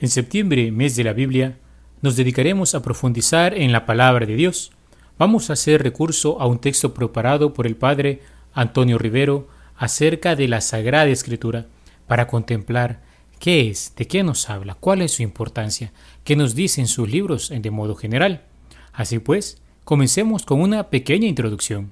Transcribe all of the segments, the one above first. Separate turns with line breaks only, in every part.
En septiembre, mes de la Biblia, nos dedicaremos a profundizar en la palabra de Dios. Vamos a hacer recurso a un texto preparado por el padre Antonio Rivero acerca de la Sagrada Escritura para contemplar qué es, de qué nos habla, cuál es su importancia, qué nos dicen sus libros de modo general. Así pues, comencemos con una pequeña introducción.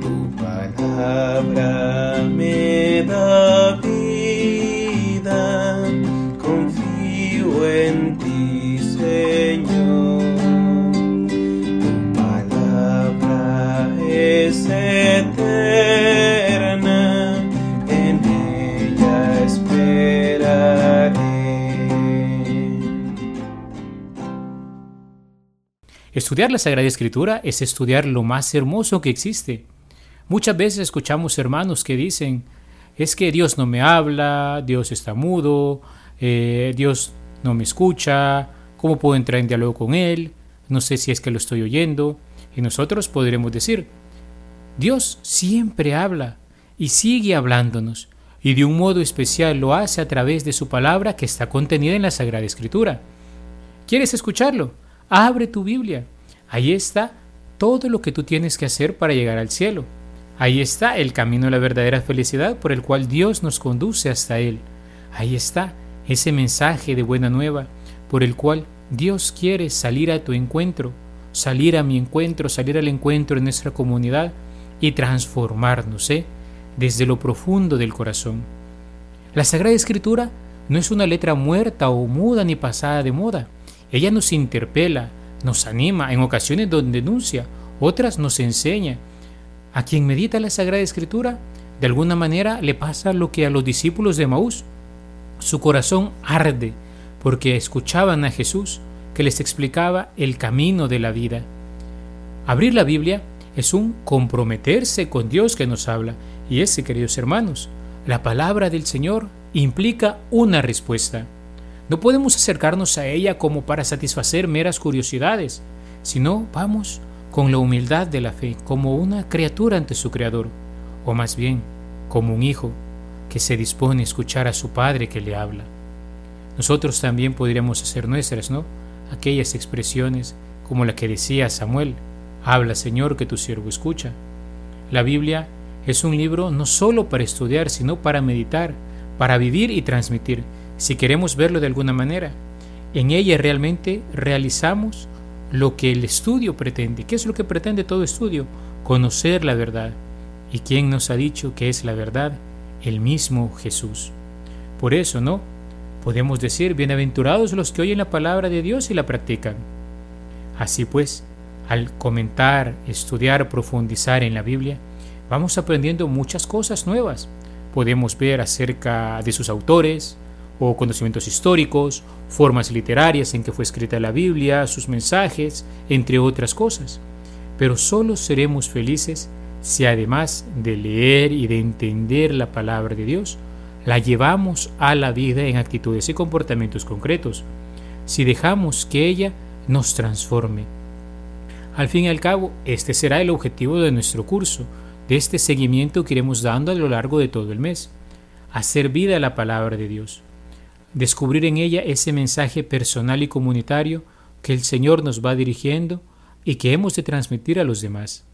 Tu palabra me da vida, confío en ti, Señor. Tu palabra es eterna, en ella esperaré.
Estudiar la Sagrada Escritura es estudiar lo más hermoso que existe. Muchas veces escuchamos hermanos que dicen, es que Dios no me habla, Dios está mudo, eh, Dios no me escucha, ¿cómo puedo entrar en diálogo con Él? No sé si es que lo estoy oyendo. Y nosotros podremos decir, Dios siempre habla y sigue hablándonos, y de un modo especial lo hace a través de su palabra que está contenida en la Sagrada Escritura. ¿Quieres escucharlo? Abre tu Biblia. Ahí está todo lo que tú tienes que hacer para llegar al cielo. Ahí está el camino a la verdadera felicidad por el cual Dios nos conduce hasta Él. Ahí está ese mensaje de buena nueva por el cual Dios quiere salir a tu encuentro, salir a mi encuentro, salir al encuentro en nuestra comunidad y transformarnos ¿eh? desde lo profundo del corazón. La Sagrada Escritura no es una letra muerta o muda ni pasada de moda. Ella nos interpela, nos anima, en ocasiones nos denuncia, otras nos enseña, a quien medita la Sagrada Escritura, de alguna manera le pasa lo que a los discípulos de Maús. Su corazón arde porque escuchaban a Jesús que les explicaba el camino de la vida. Abrir la Biblia es un comprometerse con Dios que nos habla. Y ese, queridos hermanos, la palabra del Señor implica una respuesta. No podemos acercarnos a ella como para satisfacer meras curiosidades, sino vamos con la humildad de la fe, como una criatura ante su Creador, o más bien como un hijo que se dispone a escuchar a su Padre que le habla. Nosotros también podríamos hacer nuestras, ¿no? Aquellas expresiones como la que decía Samuel, habla Señor que tu siervo escucha. La Biblia es un libro no solo para estudiar, sino para meditar, para vivir y transmitir, si queremos verlo de alguna manera. En ella realmente realizamos lo que el estudio pretende. ¿Qué es lo que pretende todo estudio? Conocer la verdad. ¿Y quién nos ha dicho que es la verdad? El mismo Jesús. Por eso, ¿no? Podemos decir, bienaventurados los que oyen la palabra de Dios y la practican. Así pues, al comentar, estudiar, profundizar en la Biblia, vamos aprendiendo muchas cosas nuevas. Podemos ver acerca de sus autores, o conocimientos históricos, formas literarias en que fue escrita la Biblia, sus mensajes, entre otras cosas. Pero solo seremos felices si además de leer y de entender la palabra de Dios, la llevamos a la vida en actitudes y comportamientos concretos, si dejamos que ella nos transforme. Al fin y al cabo, este será el objetivo de nuestro curso, de este seguimiento que iremos dando a lo largo de todo el mes, hacer vida a la palabra de Dios descubrir en ella ese mensaje personal y comunitario que el Señor nos va dirigiendo y que hemos de transmitir a los demás.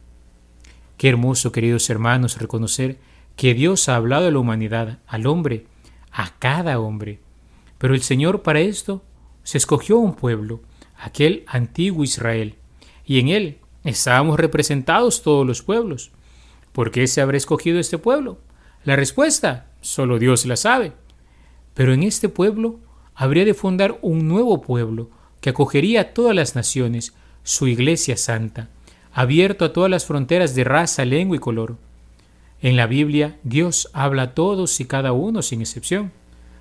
Qué hermoso, queridos hermanos, reconocer que Dios ha hablado a la humanidad, al hombre, a cada hombre. Pero el Señor para esto se escogió un pueblo, aquel antiguo Israel, y en él estábamos representados todos los pueblos. ¿Por qué se habrá escogido este pueblo? La respuesta, solo Dios la sabe. Pero en este pueblo habría de fundar un nuevo pueblo que acogería a todas las naciones, su iglesia santa, abierto a todas las fronteras de raza, lengua y color. En la Biblia Dios habla a todos y cada uno sin excepción.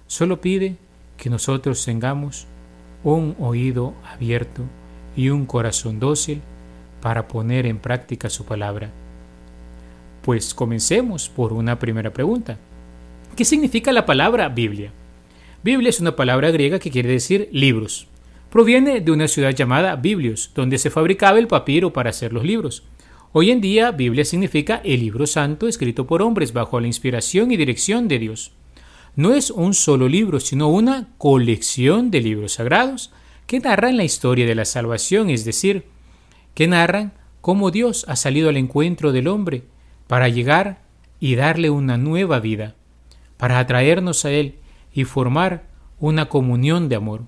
Solo pide que nosotros tengamos un oído abierto y un corazón dócil para poner en práctica su palabra. Pues comencemos por una primera pregunta. ¿Qué significa la palabra Biblia? Biblia es una palabra griega que quiere decir libros. Proviene de una ciudad llamada Biblios, donde se fabricaba el papiro para hacer los libros. Hoy en día, Biblia significa el libro santo escrito por hombres bajo la inspiración y dirección de Dios. No es un solo libro, sino una colección de libros sagrados que narran la historia de la salvación, es decir, que narran cómo Dios ha salido al encuentro del hombre para llegar y darle una nueva vida, para atraernos a Él y formar una comunión de amor.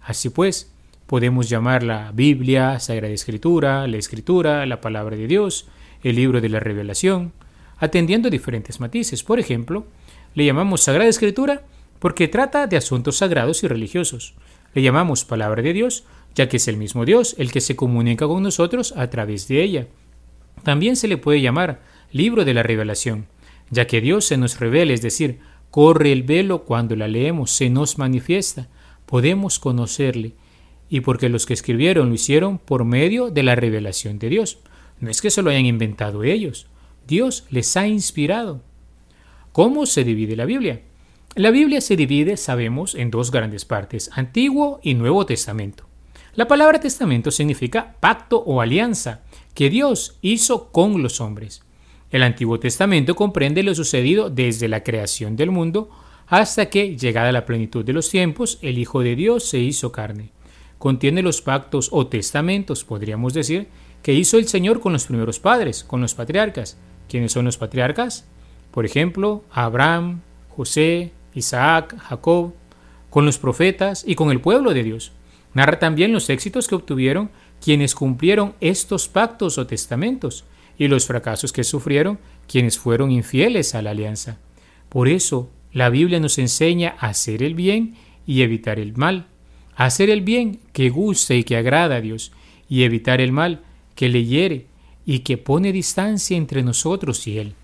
Así pues, podemos llamarla Biblia, Sagrada Escritura, la Escritura, la Palabra de Dios, el libro de la Revelación, atendiendo diferentes matices. Por ejemplo, le llamamos Sagrada Escritura porque trata de asuntos sagrados y religiosos. Le llamamos Palabra de Dios ya que es el mismo Dios el que se comunica con nosotros a través de ella. También se le puede llamar libro de la revelación, ya que Dios se nos revela, es decir, corre el velo cuando la leemos, se nos manifiesta, podemos conocerle, y porque los que escribieron lo hicieron por medio de la revelación de Dios. No es que se lo hayan inventado ellos, Dios les ha inspirado. ¿Cómo se divide la Biblia? La Biblia se divide, sabemos, en dos grandes partes, Antiguo y Nuevo Testamento. La palabra testamento significa pacto o alianza que Dios hizo con los hombres. El Antiguo Testamento comprende lo sucedido desde la creación del mundo hasta que, llegada la plenitud de los tiempos, el Hijo de Dios se hizo carne. Contiene los pactos o testamentos, podríamos decir, que hizo el Señor con los primeros padres, con los patriarcas. ¿Quiénes son los patriarcas? Por ejemplo, Abraham, José, Isaac, Jacob, con los profetas y con el pueblo de Dios. Narra también los éxitos que obtuvieron quienes cumplieron estos pactos o testamentos y los fracasos que sufrieron quienes fueron infieles a la alianza. Por eso, la Biblia nos enseña a hacer el bien y evitar el mal, hacer el bien que gusta y que agrada a Dios, y evitar el mal que le hiere y que pone distancia entre nosotros y Él.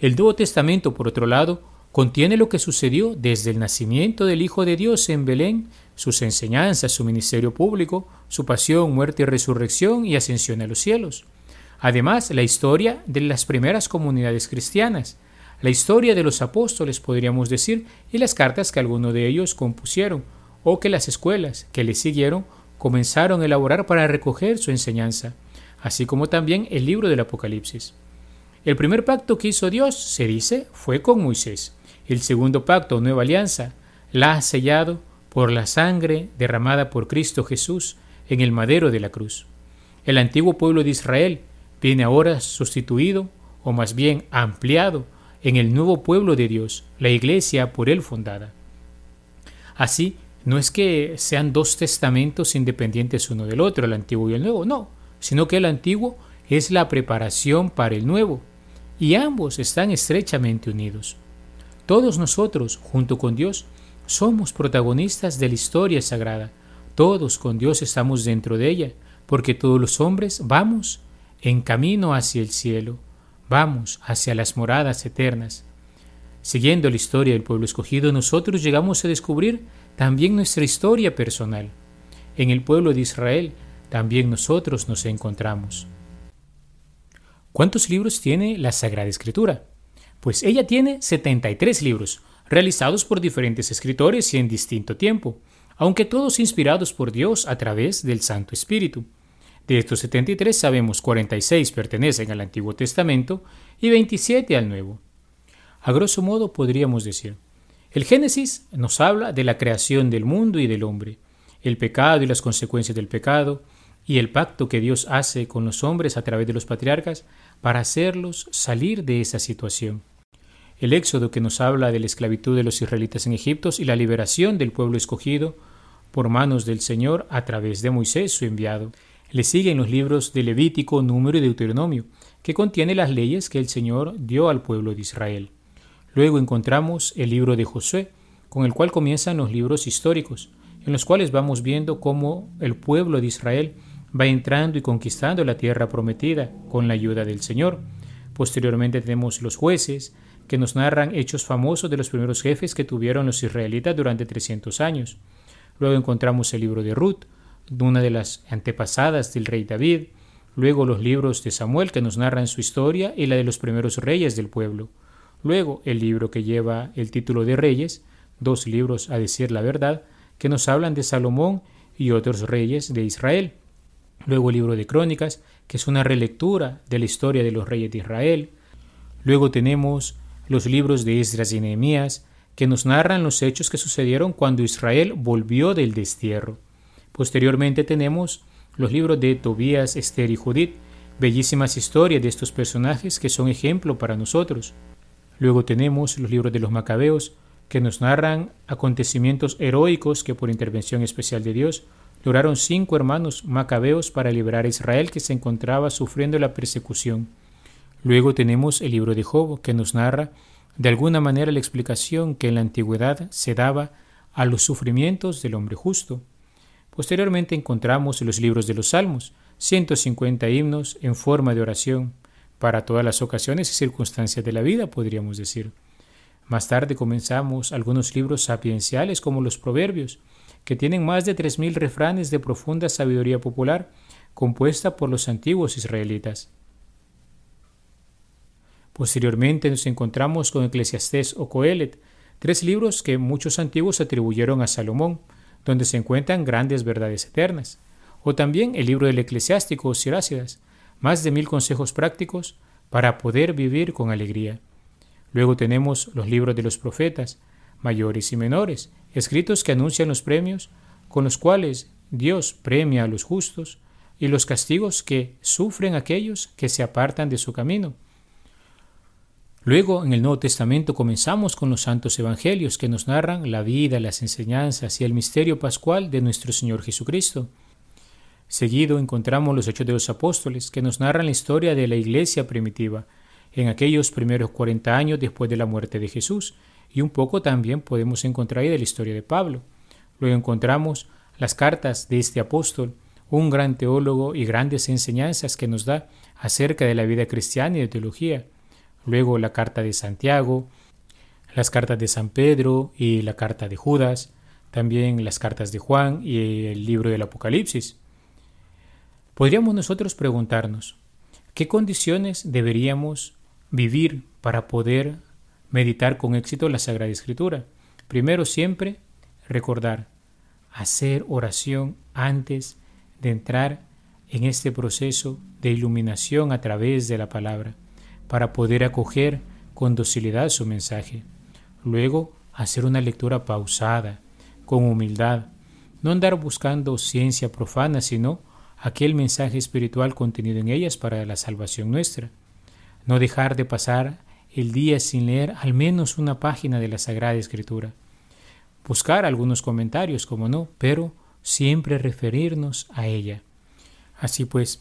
El Nuevo Testamento, por otro lado, contiene lo que sucedió desde el nacimiento del Hijo de Dios en Belén sus enseñanzas, su ministerio público, su pasión, muerte y resurrección y ascensión a los cielos. Además, la historia de las primeras comunidades cristianas, la historia de los apóstoles, podríamos decir, y las cartas que algunos de ellos compusieron, o que las escuelas que le siguieron comenzaron a elaborar para recoger su enseñanza, así como también el libro del Apocalipsis. El primer pacto que hizo Dios, se dice, fue con Moisés. El segundo pacto, nueva alianza, la ha sellado por la sangre derramada por Cristo Jesús en el madero de la cruz. El antiguo pueblo de Israel viene ahora sustituido, o más bien ampliado, en el nuevo pueblo de Dios, la iglesia por él fundada. Así, no es que sean dos testamentos independientes uno del otro, el antiguo y el nuevo, no, sino que el antiguo es la preparación para el nuevo, y ambos están estrechamente unidos. Todos nosotros, junto con Dios, somos protagonistas de la historia sagrada. Todos con Dios estamos dentro de ella, porque todos los hombres vamos en camino hacia el cielo, vamos hacia las moradas eternas. Siguiendo la historia del pueblo escogido, nosotros llegamos a descubrir también nuestra historia personal. En el pueblo de Israel también nosotros nos encontramos. ¿Cuántos libros tiene la Sagrada Escritura? Pues ella tiene 73 libros, realizados por diferentes escritores y en distinto tiempo, aunque todos inspirados por Dios a través del Santo Espíritu. De estos 73 sabemos 46 pertenecen al Antiguo Testamento y 27 al Nuevo. A grosso modo podríamos decir, el Génesis nos habla de la creación del mundo y del hombre, el pecado y las consecuencias del pecado, y el pacto que Dios hace con los hombres a través de los patriarcas para hacerlos salir de esa situación el Éxodo que nos habla de la esclavitud de los israelitas en Egipto y la liberación del pueblo escogido por manos del Señor a través de Moisés, su enviado. Le siguen los libros de Levítico, Número y Deuteronomio, que contiene las leyes que el Señor dio al pueblo de Israel. Luego encontramos el libro de Josué, con el cual comienzan los libros históricos, en los cuales vamos viendo cómo el pueblo de Israel va entrando y conquistando la tierra prometida con la ayuda del Señor. Posteriormente tenemos los jueces, que nos narran hechos famosos de los primeros jefes que tuvieron los israelitas durante 300 años. Luego encontramos el libro de Ruth, una de las antepasadas del rey David, luego los libros de Samuel que nos narran su historia y la de los primeros reyes del pueblo, luego el libro que lleva el título de Reyes, dos libros a decir la verdad, que nos hablan de Salomón y otros reyes de Israel, luego el libro de Crónicas, que es una relectura de la historia de los reyes de Israel. Luego tenemos los libros de Esdras y Nehemías, que nos narran los hechos que sucedieron cuando Israel volvió del destierro. Posteriormente tenemos los libros de Tobías, Esther y Judith, bellísimas historias de estos personajes que son ejemplo para nosotros. Luego tenemos los libros de los Macabeos, que nos narran acontecimientos heroicos que por intervención especial de Dios lograron cinco hermanos macabeos para liberar a Israel que se encontraba sufriendo la persecución. Luego tenemos el libro de Job, que nos narra de alguna manera la explicación que en la antigüedad se daba a los sufrimientos del hombre justo. Posteriormente encontramos los libros de los Salmos, 150 himnos en forma de oración, para todas las ocasiones y circunstancias de la vida, podríamos decir. Más tarde comenzamos algunos libros sapienciales como los Proverbios, que tienen más de 3.000 refranes de profunda sabiduría popular, compuesta por los antiguos israelitas. Posteriormente nos encontramos con Eclesiastés o Coelet, tres libros que muchos antiguos atribuyeron a Salomón, donde se encuentran grandes verdades eternas. O también el libro del eclesiástico Sirácidas, más de mil consejos prácticos para poder vivir con alegría. Luego tenemos los libros de los profetas, mayores y menores, escritos que anuncian los premios con los cuales Dios premia a los justos y los castigos que sufren aquellos que se apartan de su camino. Luego, en el Nuevo Testamento comenzamos con los santos evangelios que nos narran la vida, las enseñanzas y el misterio pascual de nuestro Señor Jesucristo. Seguido encontramos los Hechos de los Apóstoles que nos narran la historia de la iglesia primitiva en aquellos primeros 40 años después de la muerte de Jesús y un poco también podemos encontrar ahí de la historia de Pablo. Luego encontramos las cartas de este apóstol, un gran teólogo y grandes enseñanzas que nos da acerca de la vida cristiana y de teología. Luego la carta de Santiago, las cartas de San Pedro y la carta de Judas, también las cartas de Juan y el libro del Apocalipsis. Podríamos nosotros preguntarnos, ¿qué condiciones deberíamos vivir para poder meditar con éxito la Sagrada Escritura. Primero siempre recordar, hacer oración antes de entrar en este proceso de iluminación a través de la palabra, para poder acoger con docilidad su mensaje. Luego, hacer una lectura pausada, con humildad, no andar buscando ciencia profana, sino aquel mensaje espiritual contenido en ellas para la salvación nuestra. No dejar de pasar el día sin leer al menos una página de la Sagrada Escritura. Buscar algunos comentarios, como no, pero siempre referirnos a ella. Así pues,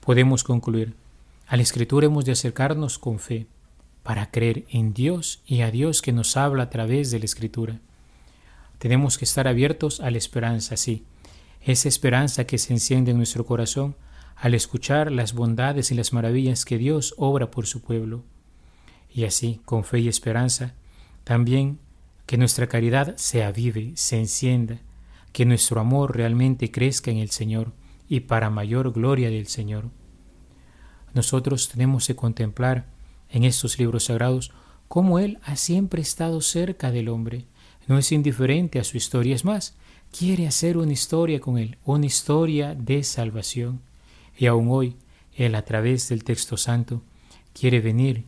podemos concluir, a la Escritura hemos de acercarnos con fe, para creer en Dios y a Dios que nos habla a través de la Escritura. Tenemos que estar abiertos a la esperanza, sí, esa esperanza que se enciende en nuestro corazón al escuchar las bondades y las maravillas que Dios obra por su pueblo y así, con fe y esperanza, también que nuestra caridad se avive, se encienda, que nuestro amor realmente crezca en el Señor y para mayor gloria del Señor. Nosotros tenemos que contemplar en estos libros sagrados cómo Él ha siempre estado cerca del hombre, no es indiferente a su historia, es más, quiere hacer una historia con Él, una historia de salvación. Y aún hoy, Él a través del texto santo quiere venir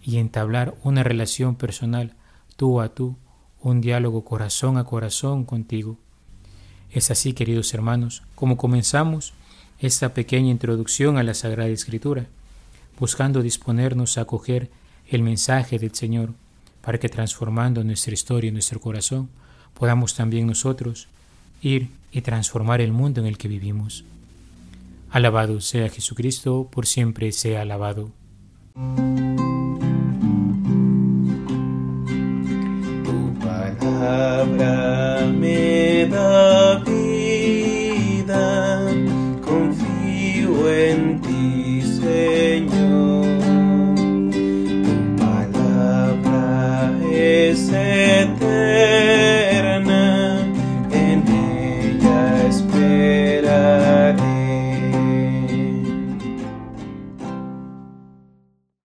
y entablar una relación personal tú a tú, un diálogo corazón a corazón contigo. Es así, queridos hermanos, como comenzamos esta pequeña introducción a la Sagrada Escritura, buscando disponernos a acoger el mensaje del Señor, para que transformando nuestra historia y nuestro corazón, podamos también nosotros ir y transformar el mundo en el que vivimos. Alabado sea Jesucristo, por siempre sea alabado.
palabra me da